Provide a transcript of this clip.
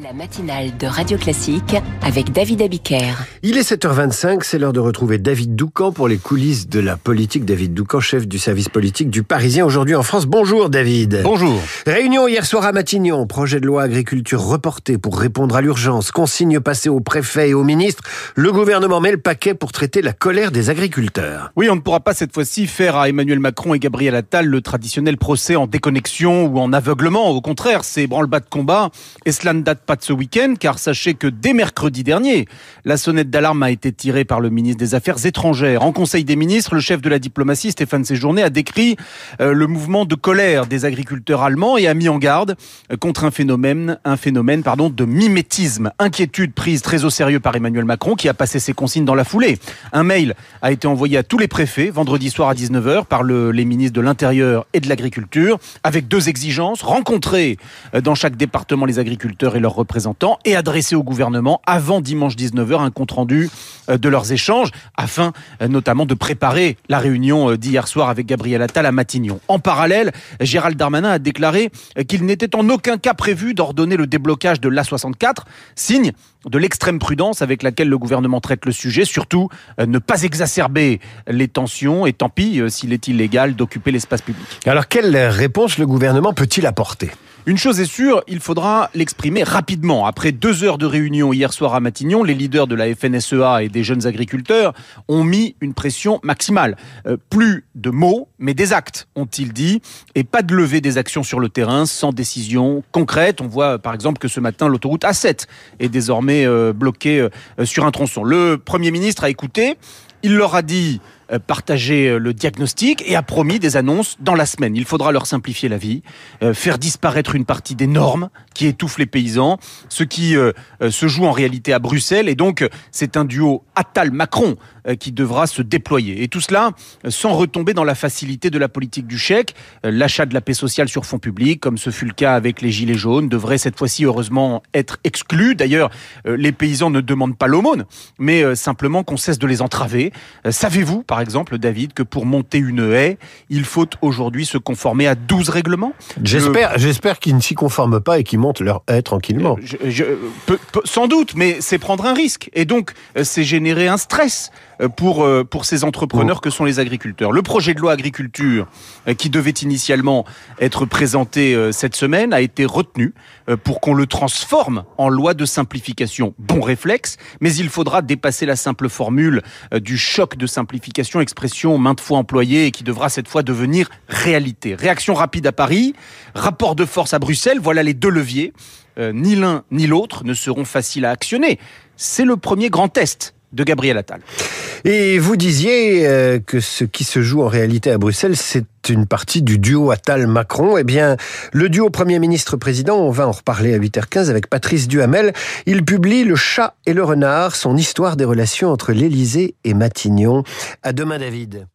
La matinale de Radio Classique avec David Abiker. Il est 7h25, c'est l'heure de retrouver David Doucan pour les coulisses de la politique. David Doucan, chef du service politique du Parisien aujourd'hui en France. Bonjour David. Bonjour. Réunion hier soir à Matignon, projet de loi agriculture reporté pour répondre à l'urgence, consigne passée au préfet et au ministre. Le gouvernement met le paquet pour traiter la colère des agriculteurs. Oui, on ne pourra pas cette fois-ci faire à Emmanuel Macron et Gabriel Attal le traditionnel procès en déconnexion ou en aveuglement. Au contraire, c'est branle-bas de combat et cela ne date pas de ce week-end, car sachez que dès mercredi dernier, la sonnette d'alarme a été tirée par le ministre des Affaires étrangères. En Conseil des ministres, le chef de la diplomatie, Stéphane Séjourné, a décrit euh, le mouvement de colère des agriculteurs allemands et a mis en garde euh, contre un phénomène, un phénomène pardon, de mimétisme. Inquiétude prise très au sérieux par Emmanuel Macron, qui a passé ses consignes dans la foulée. Un mail a été envoyé à tous les préfets vendredi soir à 19h par le, les ministres de l'Intérieur et de l'Agriculture, avec deux exigences rencontrer euh, dans chaque département les agriculteurs et leurs représentants et adresser au gouvernement avant dimanche 19h un compte-rendu euh, de leurs échanges afin euh, notamment de préparer la réunion euh, d'hier soir avec Gabriel Attal à Matignon. En parallèle, Gérald Darmanin a déclaré qu'il n'était en aucun cas prévu d'ordonner le déblocage de l'A64, signe de l'extrême prudence avec laquelle le gouvernement traite le sujet, surtout ne pas exacerber les tensions et tant pis s'il est illégal d'occuper l'espace public. Alors quelle réponse le gouvernement peut-il apporter? Une chose est sûre, il faudra l'exprimer rapidement. Après deux heures de réunion hier soir à Matignon, les leaders de la FNSEA et des jeunes agriculteurs ont mis une pression maximale. Euh, plus de mots, mais des actes, ont-ils dit, et pas de levée des actions sur le terrain sans décision concrète. On voit par exemple que ce matin, l'autoroute A7 est désormais euh, bloquée euh, sur un tronçon. Le Premier ministre a écouté, il leur a dit euh, partager euh, le diagnostic et a promis des annonces dans la semaine. Il faudra leur simplifier la vie, euh, faire disparaître une partie des normes qui étouffent les paysans, ce qui se joue en réalité à Bruxelles. Et donc, c'est un duo Attal-Macron qui devra se déployer. Et tout cela sans retomber dans la facilité de la politique du chèque. L'achat de la paix sociale sur fonds publics, comme ce fut le cas avec les Gilets jaunes, devrait cette fois-ci heureusement être exclu. D'ailleurs, les paysans ne demandent pas l'aumône, mais simplement qu'on cesse de les entraver. Savez-vous, par par exemple, David, que pour monter une haie, il faut aujourd'hui se conformer à 12 règlements? J'espère, j'espère qu'ils ne s'y conforment pas et qu'ils montent leur haie tranquillement. Je, sans doute, mais c'est prendre un risque. Et donc, euh, c'est générer un stress euh, pour, euh, pour ces entrepreneurs que sont les agriculteurs. Le projet de loi agriculture, qui devait initialement être présenté cette semaine, a été retenu pour qu'on le transforme en loi de simplification. Bon réflexe, mais il faudra dépasser la simple formule du choc de simplification expression maintes fois employée et qui devra cette fois devenir réalité. Réaction rapide à Paris, rapport de force à Bruxelles, voilà les deux leviers. Euh, ni l'un ni l'autre ne seront faciles à actionner. C'est le premier grand test de Gabriel Attal. Et vous disiez euh, que ce qui se joue en réalité à Bruxelles, c'est une partie du duo Attal-Macron. Eh bien, le duo Premier ministre-président, on va en reparler à 8h15 avec Patrice Duhamel. Il publie Le chat et le renard, son histoire des relations entre l'Élysée et Matignon. À demain, David.